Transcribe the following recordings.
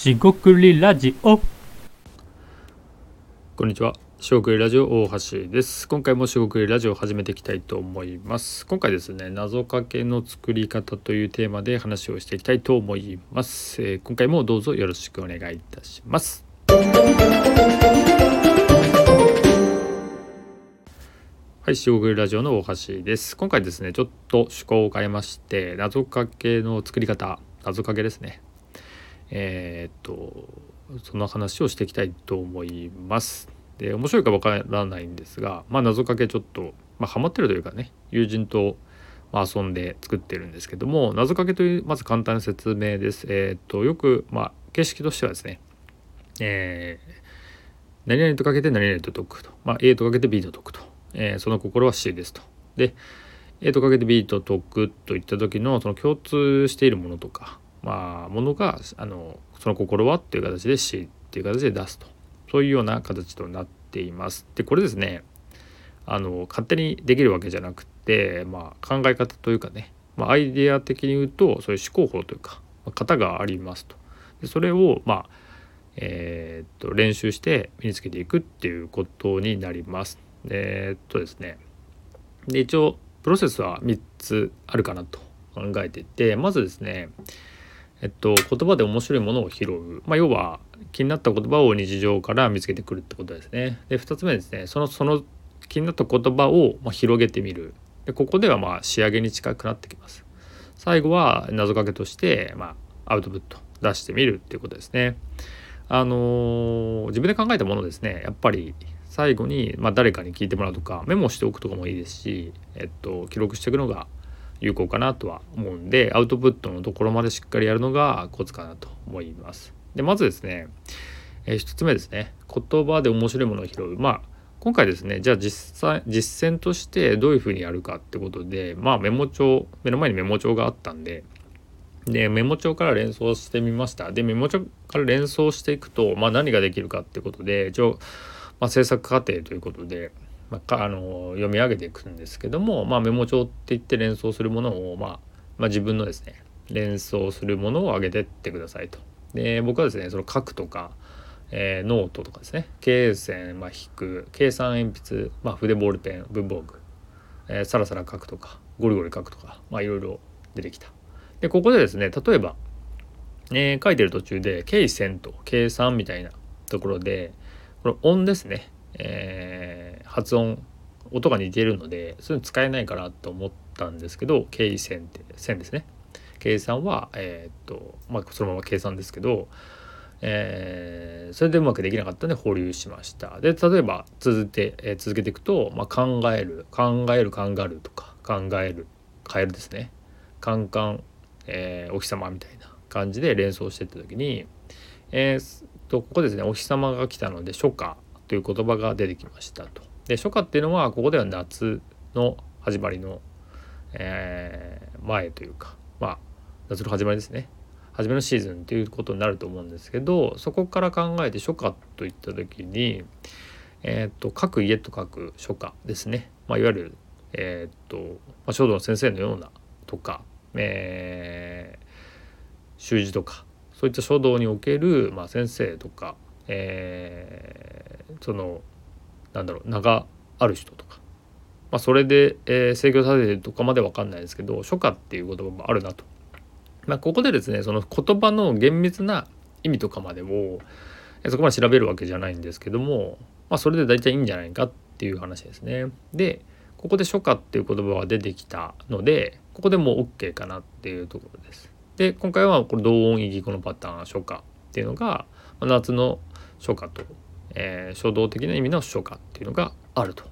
しごくりラジオこんにちは。しごくりラジオ大橋です。今回もしごくりラジオを始めていきたいと思います。今回ですね、謎かけの作り方というテーマで話をしていきたいと思います。えー今回もどうぞよろしくお願いいたします。はい、しごくりラジオの大橋です。今回ですね、ちょっと趣向を変えまして、謎かけの作り方、謎かけですね。えーっとその話をしていきたいと思います。で面白いかわからないんですが、まあ、謎かけちょっと、まあ、ハマってるというかね友人とまあ遊んで作ってるんですけども謎かけというまず簡単な説明です。えーっとよく、まあ、形式としてはですね、えー何々とかけて何々と解くと、まあ、A とかけて B と解くと、えーその心は C ですと。で A とかけて B と解くといった時のその共通しているものとかまあものがあのその心はっていう形で C っていう形で出すとそういうような形となっています。でこれですねあの勝手にできるわけじゃなくて、まあ、考え方というかね、まあ、アイデア的に言うとそういう思考法というか、まあ型がありますと。でそれをまあえーっと練習して身につけていくっていうことになります。えーっとですねで一応プロセスは3つあるかなと考えていてまずですねえっと言葉で面白いものを拾う、まあ、要は気になった言葉を日常から見つけてくるってことですね。で2つ目ですねそのその気になった言葉をま広げてみるでここではまあ仕上げに近くなってきます。最後は謎かけとして、まあ、アウトプット出してみるっていうことですね。あのー自分で考えたものですねやっぱり最後に、まあ、誰かに聞いてもらうとかメモしておくとかもいいですし、えっと、記録していくのが有効かなとは思うんでアウトプットのところまでしっかりやるのがコツかなと思います。でまずですね、えー一つ目ですね言葉で面白いものを拾うまあ今回ですねじゃあ実際実践としてどういうふうにやるかってことでまあメモ帳目の前にメモ帳があったんででメモ帳から連想してみましたでメモ帳から連想していくと、まあ、何ができるかってことで一応、まあ、制作過程ということで、まあ、あの読み上げていくんですけども、まあ、メモ帳って言って連想するものを、まあまあ、自分のですね連想するものを上げてってくださいと。で僕はですねその書くとか、えーノートとかですね罫線、まあ、引く計算鉛筆、まあ、筆ボールペン文房具、えーサラサラ書くとかゴリゴリ書くとかまあいろいろ出てきた。でここでですね例えば、えー書いてる途中で計線と計算みたいなところでこれ音ですね、えー発音音が似てるのでそういうの使えないかなと思ったんですけど計線って線ですね。計算はえーっとまあそのまま計算ですけどえーそれでうまくできなかったので保留しました。で例えば続いて、えー続けていくと、まあ、考える考える考えるとか考えるカエルですね。カンカン、えお日様みたいな感じで連想していった時に、えーとここですねお日様が来たので初夏。という言葉が出てきましたと。で初夏っていうのはここでは夏の始まりの、えー前というかまあ夏の始まりですね初めのシーズンということになると思うんですけどそこから考えて初夏といった時に、えー、と各家と書く初夏ですね、まあ、いわゆる、えーとまあ、書道の先生のようなとか、えー習字とかそういった書道における、まあ、先生とか、えーそのなんだろう名がある人とか、まあ、それで、えー制御されてるとかまで分かんないですけど書家っていう言葉もあるなと。まあ、ここでですねその言葉の厳密な意味とかまでをえそこまで調べるわけじゃないんですけども、まあ、それで大体いいんじゃないかっていう話ですね。でここで書家っていう言葉が出てきたのでここでもう OK かなっていうところです。で今回はこれ同音異義語のパターン初夏っていうのが夏の初夏と、えー書道的な意味の初夏っていうのがあると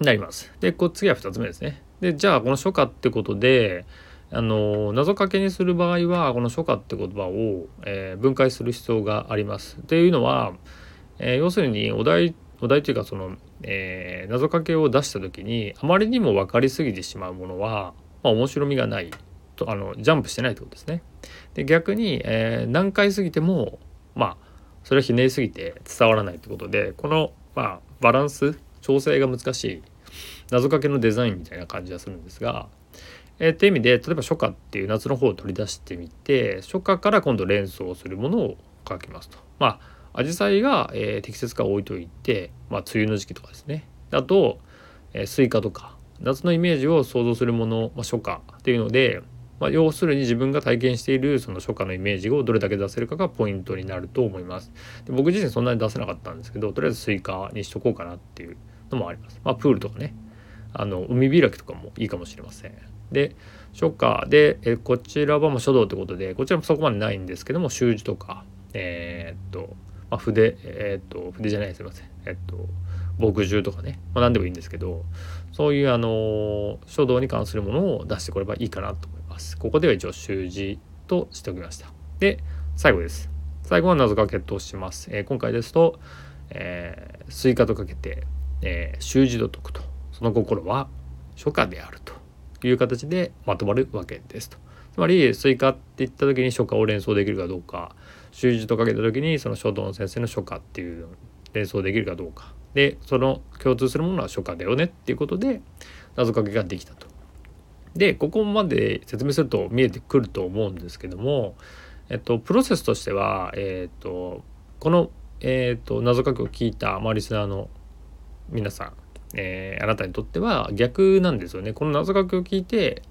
なります。でこ次は2つ目ですね。でじゃあこの初夏ってことであの謎かけにする場合はこの初夏って言葉を、えー分解する必要があります。っていうのは、えー要するにお題お題というかその、えー謎かけを出した時にあまりにも分かりすぎてしまうものは、まあ、面白みがないとあのジャンプしてないってことですね。で逆に、えー何回過ぎてもまあそれはひねりすぎて伝わらないってことでこの、まあ、バランス調整が難しい謎かけのデザインみたいな感じがするんですが、えー、っていう意味で例えば初夏っていう夏の方を取り出してみて初夏から今度連想するものを書きますと。まあ紫陽花が、えー、適切か置いといて、まあ、梅雨の時期とかですねあと、えー、スイカとか夏のイメージを想像するもの、まあ、初夏っていうので、まあ、要するに自分が体験しているその初夏のイメージをどれだけ出せるかがポイントになると思います。で僕自身そんなに出せなかったんですけどとりあえずスイカにしとこうかなっていうのもあります。まあ、プールとかねあの海開きとかもいいかもしれません。で初夏でえこちらはもう書道ってことでこちらもそこまでないんですけども習字とかえー、っと、まあ、筆えー、っと筆じゃないすいませんえっと墨汁とかね、まあ、何でもいいんですけどそういうあの書道に関するものを出してこればいいかなと思います。ここでは一応習字としておきました。で最後です。最後は謎かけとします。えー、今回ですと、えー、スイカとかけて、えー、習字と解くとその心は初夏であるという形でまとまるわけですと。つまりスイカって言った時に初夏を連想できるかどうか習字とかけた時にその書道の先生の初夏っていう連想できるかどうかでその共通するものは初夏だよねっていうことで謎かけができたと。でここまで説明すると見えてくると思うんですけども、えっと、プロセスとしては、えっと、この、えっと、謎かけを聞いた、まあ、リスナーの皆さん、えー、あなたにとっては逆なんですよね。この謎かけを聞いて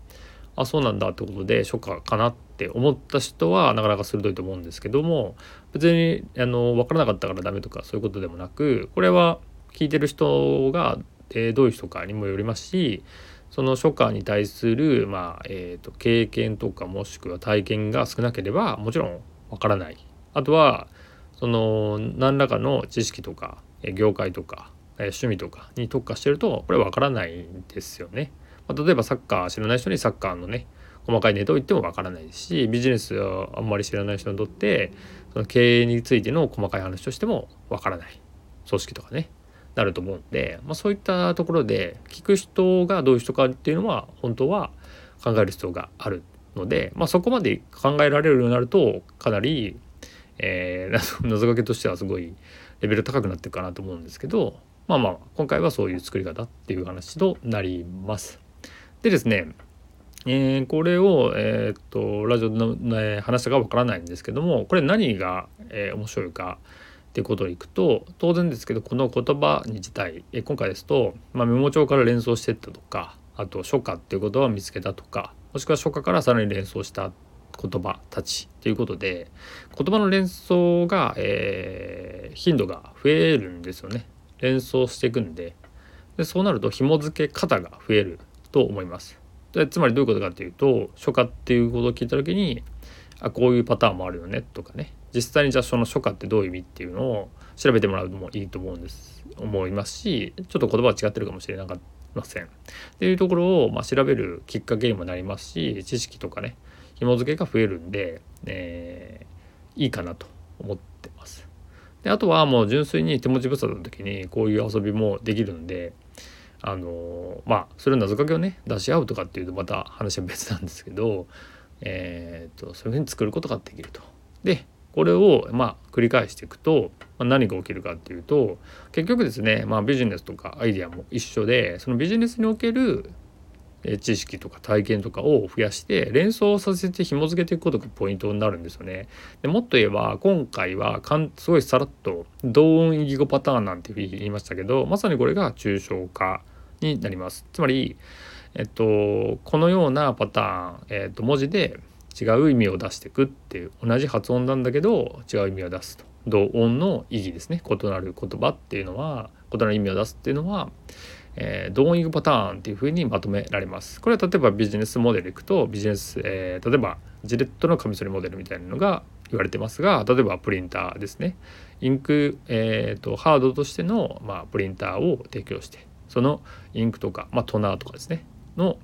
あそうなんだってことで初夏かなって思った人はなかなか鋭いと思うんですけども別にあの分からなかったからダメとかそういうことでもなくこれは聞いてる人が、えー、どういう人かにもよりますしその初夏に対する、まあえーと、経験とかもしくは体験が少なければもちろんわからない。あとはその何らかの知識とか業界とか趣味とかに特化してるとこれわからないんですよね。まあ、例えばサッカー知らない人にサッカーのね細かいネタを言ってもわからないですしビジネスをあんまり知らない人にとってその経営についての細かい話としてもわからない。組織とかね。なると思うんで、まあ、そういったところで聞く人がどういう人かっていうのは本当は考える必要があるので、まあ、そこまで考えられるようになるとかなり、えー、謎かけとしてはすごいレベル高くなってるかなと思うんですけどまあまあ今回はそういう作り方っていう話となります。でですねえー、これを、えー、っとラジオの、ね、話したかわからないんですけどもこれ何が、えー、面白いかってことをいくと当然ですけどこの言葉に自体え今回ですと、まあ、メモ帳から連想してったとかあと初夏っていう言葉を見つけたとかもしくは初夏からさらに連想した言葉たちということで言葉の連想が、えー、頻度が増えるんですよね。連想していくんで。でそうなると紐付け方が増えると思います。でつまりどういうことかっていうと初夏っていうことを聞いた時にあこういうパターンもあるよねとかね。実際にじゃあその初夏ってどういう意味っていうのを調べてもらうのもいいと思うんです。思いますしちょっと言葉は違ってるかもしれなかったません。っていうところを、まあ、調べるきっかけにもなりますし知識とかね紐付けが増えるんで、えー、いいかなと思ってます。であとはもう純粋に手持ち無沙汰の時にこういう遊びもできるんであのまあそれを謎かけをね出し合うとかっていうとまた話は別なんですけどえー、っとそういうふうに作ることができると。でこれをまあ繰り返していくと、まあ、何が起きるかっていうと結局ですね、まあ、ビジネスとかアイデアも一緒でそのビジネスにおける知識とか体験とかを増やして連想させて紐付けていくことがポイントになるんですよね。でもっと言えば今回はかんすごいさらっと同音異義語パターンなんて言いましたけどまさにこれが抽象化になります。つまり、えっと、このようなパターン、えっと、文字で違う意味を出していくっていう同じ発音なんだけど違う意味を出すと。同音の意義ですね。異なる言葉っていうのは異なる意味を出すっていうのは、えー、同音異義パターンっていうふうにまとめられます。これは例えばビジネスモデルいくとビジネス、えー、例えばジレットのカミソリモデルみたいなのが言われてますが例えばプリンターですね。インク、えーと、ハードとしての、まあ、プリンターを提供してそのインクとか、まあ、トナーとかですね。の、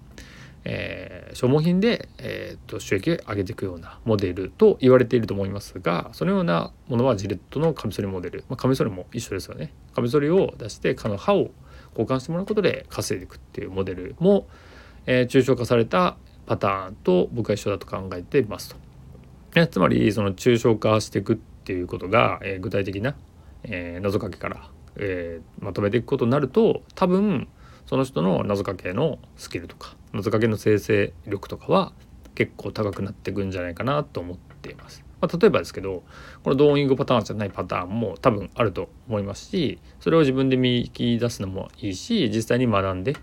えー、消耗品で、えーと、収益を上げていくようなモデルと言われていると思いますがそのようなものはジレットのカミソリモデル、まあ、カミソリも一緒ですよねカミソリを出して蚊の刃を交換してもらうことで稼いでいくっていうモデルも、えー、抽象化されたパターンと僕は一緒だと考えていますと。えつまりその抽象化していくっていうことが、えー、具体的な、えー、謎かけから、えー、まとめていくことになると多分その人の謎かけのスキルとか謎かけの生成力とかは結構高くなっていくんじゃないかなと思っています。まあ、例えばですけどこのドーイングパターンじゃないパターンも多分あると思いますしそれを自分で見出すのもいいし実際に学んで、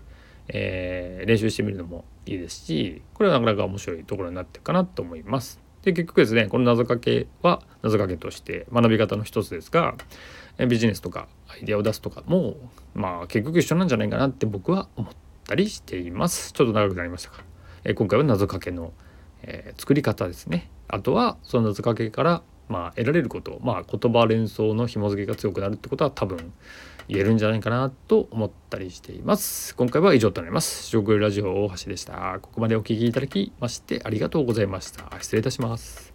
えー、練習してみるのもいいですしこれはなかなか面白いところになっていくかなと思います。で結局ですねこの謎かけは謎かけとして学び方の一つですがビジネスとかアイデアを出すとかもまあ結局一緒なんじゃないかなって僕は思ったりしています。ちょっと長くなりましたか。え今回は謎かけの、えー、作り方ですね。あとはその謎かけからまあ得られることまあ言葉連想の紐付けが強くなるってことは多分言えるんじゃないかなと思ったりしています。今回は以上となります。食ラジオ大橋でした。ここまでお聴きいただきましてありがとうございました。失礼いたします。